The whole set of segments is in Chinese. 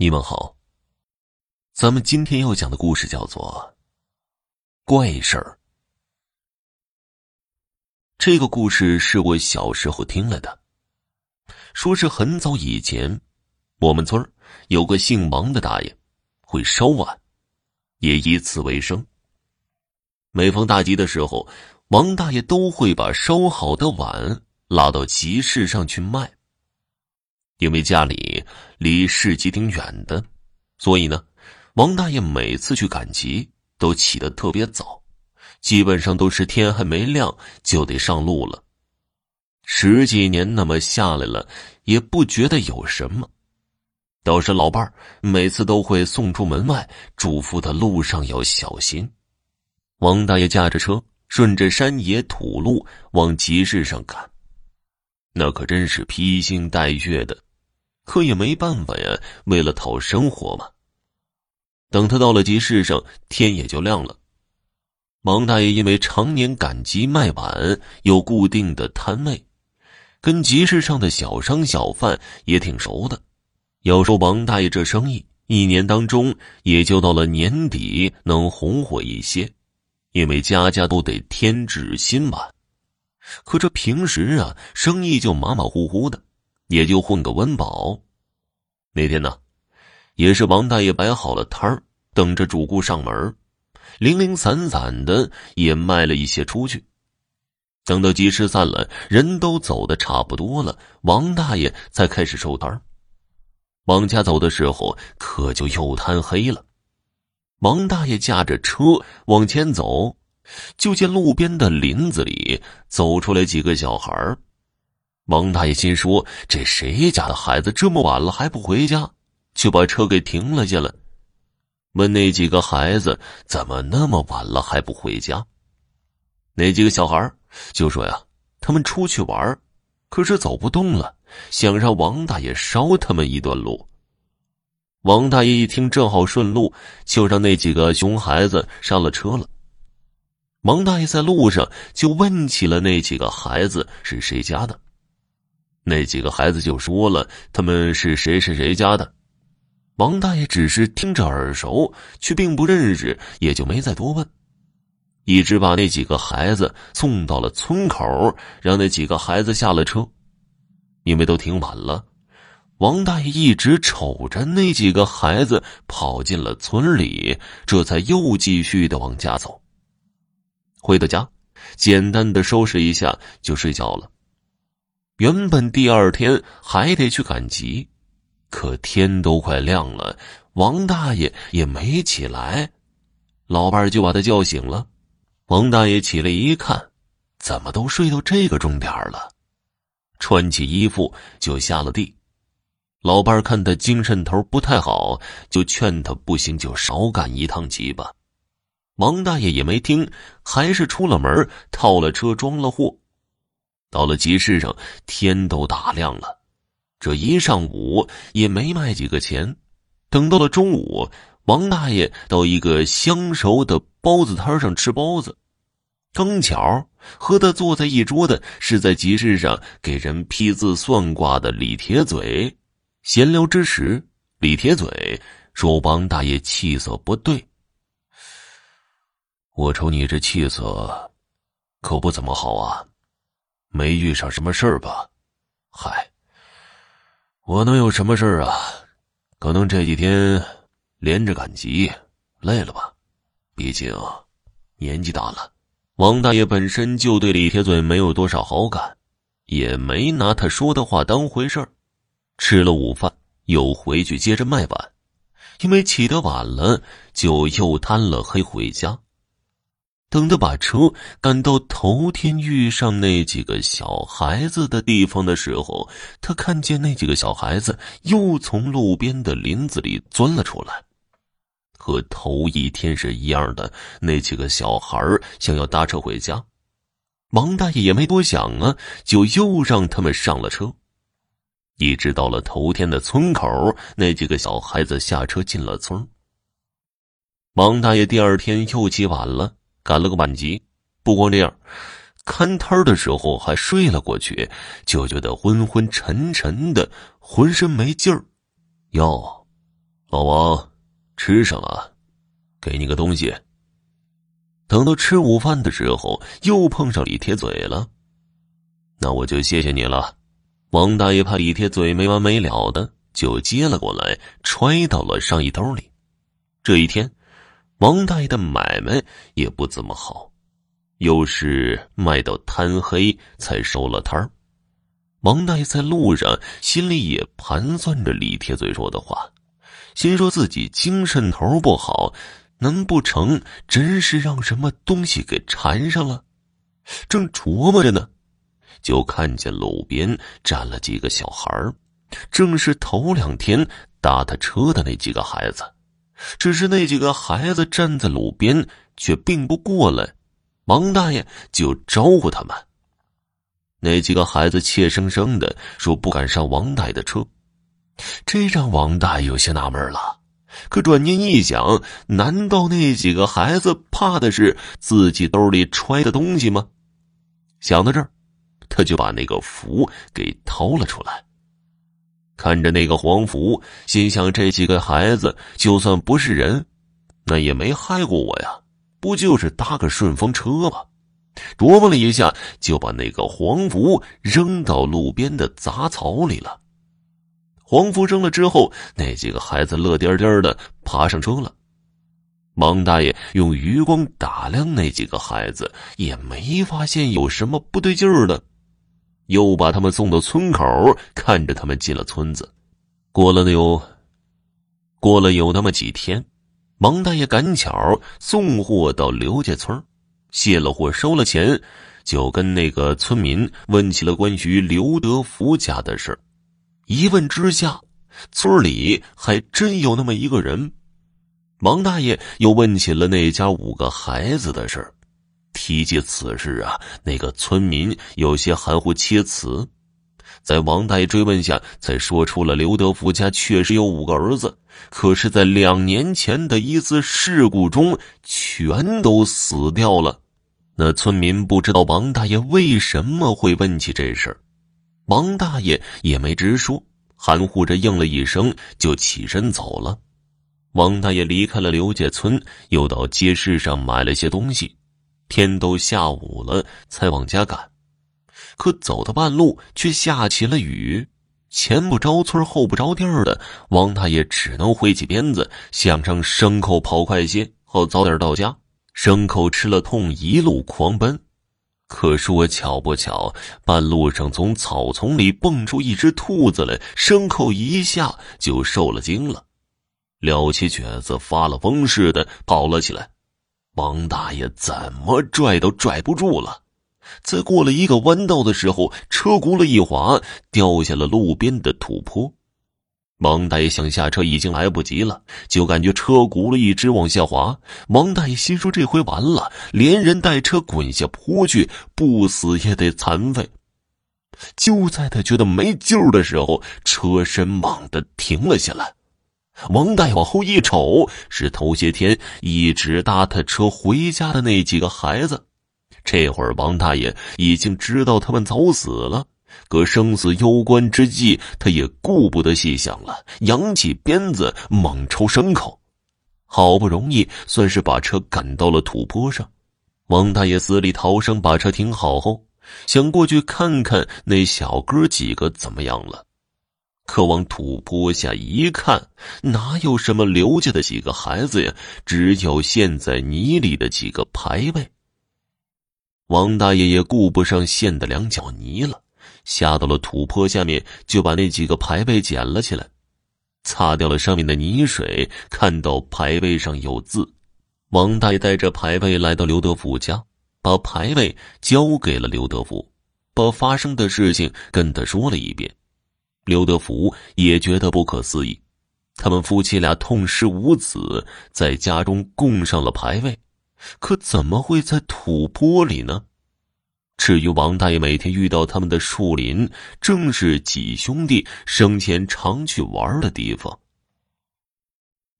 你们好，咱们今天要讲的故事叫做《怪事儿》。这个故事是我小时候听来的，说是很早以前，我们村有个姓王的大爷会烧碗，也以此为生。每逢大集的时候，王大爷都会把烧好的碗拉到集市上去卖。因为家里离市集挺远的，所以呢，王大爷每次去赶集都起得特别早，基本上都是天还没亮就得上路了。十几年那么下来了，也不觉得有什么，倒是老伴儿每次都会送出门外，嘱咐他路上要小心。王大爷驾着车，顺着山野土路往集市上赶，那可真是披星戴月的。可也没办法呀，为了讨生活嘛。等他到了集市上，天也就亮了。王大爷因为常年赶集卖碗，有固定的摊位，跟集市上的小商小贩也挺熟的。要说王大爷这生意，一年当中也就到了年底能红火一些，因为家家都得添置新碗。可这平时啊，生意就马马虎虎的。也就混个温饱。那天呢，也是王大爷摆好了摊儿，等着主顾上门，零零散散的也卖了一些出去。等到集市散了，人都走的差不多了，王大爷才开始收摊儿。往家走的时候，可就又贪黑了。王大爷驾着车往前走，就见路边的林子里走出来几个小孩儿。王大爷心说：“这谁家的孩子这么晚了还不回家？”就把车给停了下来，问那几个孩子：“怎么那么晚了还不回家？”那几个小孩就说：“呀，他们出去玩，可是走不动了，想让王大爷捎他们一段路。”王大爷一听正好顺路，就让那几个熊孩子上了车了。王大爷在路上就问起了那几个孩子是谁家的。那几个孩子就说了，他们是谁是谁家的。王大爷只是听着耳熟，却并不认识，也就没再多问，一直把那几个孩子送到了村口，让那几个孩子下了车。因为都挺晚了，王大爷一直瞅着那几个孩子跑进了村里，这才又继续的往家走。回到家，简单的收拾一下就睡觉了。原本第二天还得去赶集，可天都快亮了，王大爷也没起来，老伴儿就把他叫醒了。王大爷起来一看，怎么都睡到这个钟点了？穿起衣服就下了地。老伴儿看他精神头不太好，就劝他不行就少赶一趟集吧。王大爷也没听，还是出了门，套了车，装了货。到了集市上，天都大亮了，这一上午也没卖几个钱。等到了中午，王大爷到一个相熟的包子摊上吃包子，刚巧和他坐在一桌的是在集市上给人批字算卦的李铁嘴。闲聊之时，李铁嘴说：“王大爷气色不对，我瞅你这气色可不怎么好啊。”没遇上什么事儿吧？嗨，我能有什么事儿啊？可能这几天连着赶集，累了吧？毕竟年纪大了。王大爷本身就对李铁嘴没有多少好感，也没拿他说的话当回事儿。吃了午饭，又回去接着卖碗，因为起得晚了，就又贪了黑回家。等他把车赶到头天遇上那几个小孩子的地方的时候，他看见那几个小孩子又从路边的林子里钻了出来，和头一天是一样的。那几个小孩想要搭车回家，王大爷也没多想啊，就又让他们上了车。一直到了头天的村口，那几个小孩子下车进了村。王大爷第二天又起晚了。赶了个晚集，不光这样，看摊的时候还睡了过去，就觉得昏昏沉沉的，浑身没劲儿。哟，老王，吃上了，给你个东西。等到吃午饭的时候，又碰上李铁嘴了。那我就谢谢你了。王大爷怕李铁嘴没完没了的，就接了过来，揣到了上衣兜里。这一天，王大爷的买卖也不怎么好，又是卖到贪黑才收了摊儿。王大爷在路上心里也盘算着李铁嘴说的话。心说自己精神头不好，难不成真是让什么东西给缠上了？正琢磨着呢，就看见路边站了几个小孩正是头两天搭他车的那几个孩子。只是那几个孩子站在路边，却并不过来。王大爷就招呼他们。那几个孩子怯生生的说不敢上王大爷的车。这让王大爷有些纳闷了，可转念一想，难道那几个孩子怕的是自己兜里揣的东西吗？想到这儿，他就把那个符给掏了出来。看着那个黄符，心想：这几个孩子就算不是人，那也没害过我呀，不就是搭个顺风车吗？琢磨了一下，就把那个黄符扔到路边的杂草里了。黄符扔了之后，那几个孩子乐颠颠的爬上车了。王大爷用余光打量那几个孩子，也没发现有什么不对劲儿的，又把他们送到村口，看着他们进了村子。过了有，过了有那么几天，王大爷赶巧送货到刘家村，卸了货，收了钱，就跟那个村民问起了关于刘德福家的事。一问之下，村里还真有那么一个人。王大爷又问起了那家五个孩子的事儿。提及此事啊，那个村民有些含糊其辞。在王大爷追问下，才说出了刘德福家确实有五个儿子，可是，在两年前的一次事故中，全都死掉了。那村民不知道王大爷为什么会问起这事儿。王大爷也没直说，含糊着应了一声，就起身走了。王大爷离开了刘家村，又到街市上买了些东西。天都下午了，才往家赶。可走到半路，却下起了雨。前不着村后不着店的，王大爷只能挥起鞭子，想让牲口跑快些，好早点到家。牲口吃了痛，一路狂奔。可说巧不巧，半路上从草丛里蹦出一只兔子来，牲口一下就受了惊了，撩起蹶子，发了疯似的跑了起来。王大爷怎么拽都拽不住了，在过了一个弯道的时候，车轱辘一滑，掉下了路边的土坡。王大爷想下车已经来不及了，就感觉车轱辘一直往下滑。王大爷心说：“这回完了，连人带车滚下坡去，不死也得残废。”就在他觉得没救的时候，车身猛地停了下来。王大爷往后一瞅，是头些天一直搭他车回家的那几个孩子。这会儿，王大爷已经知道他们早死了。可生死攸关之际，他也顾不得细想了，扬起鞭子猛抽牲口。好不容易算是把车赶到了土坡上，王大爷死里逃生，把车停好后，想过去看看那小哥几个怎么样了。可往土坡下一看，哪有什么刘家的几个孩子呀？只有陷在泥里的几个牌位。王大爷也顾不上陷的两脚泥了。下到了土坡下面，就把那几个牌位捡了起来，擦掉了上面的泥水。看到牌位上有字，王大爷带着牌位来到刘德福家，把牌位交给了刘德福，把发生的事情跟他说了一遍。刘德福也觉得不可思议，他们夫妻俩痛失五子，在家中供上了牌位，可怎么会在土坡里呢？至于王大爷每天遇到他们的树林，正是几兄弟生前常去玩的地方。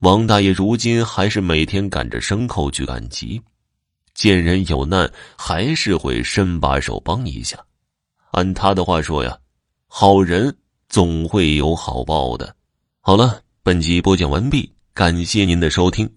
王大爷如今还是每天赶着牲口去赶集，见人有难还是会伸把手帮一下。按他的话说呀，好人总会有好报的。好了。本集播讲完毕，感谢您的收听。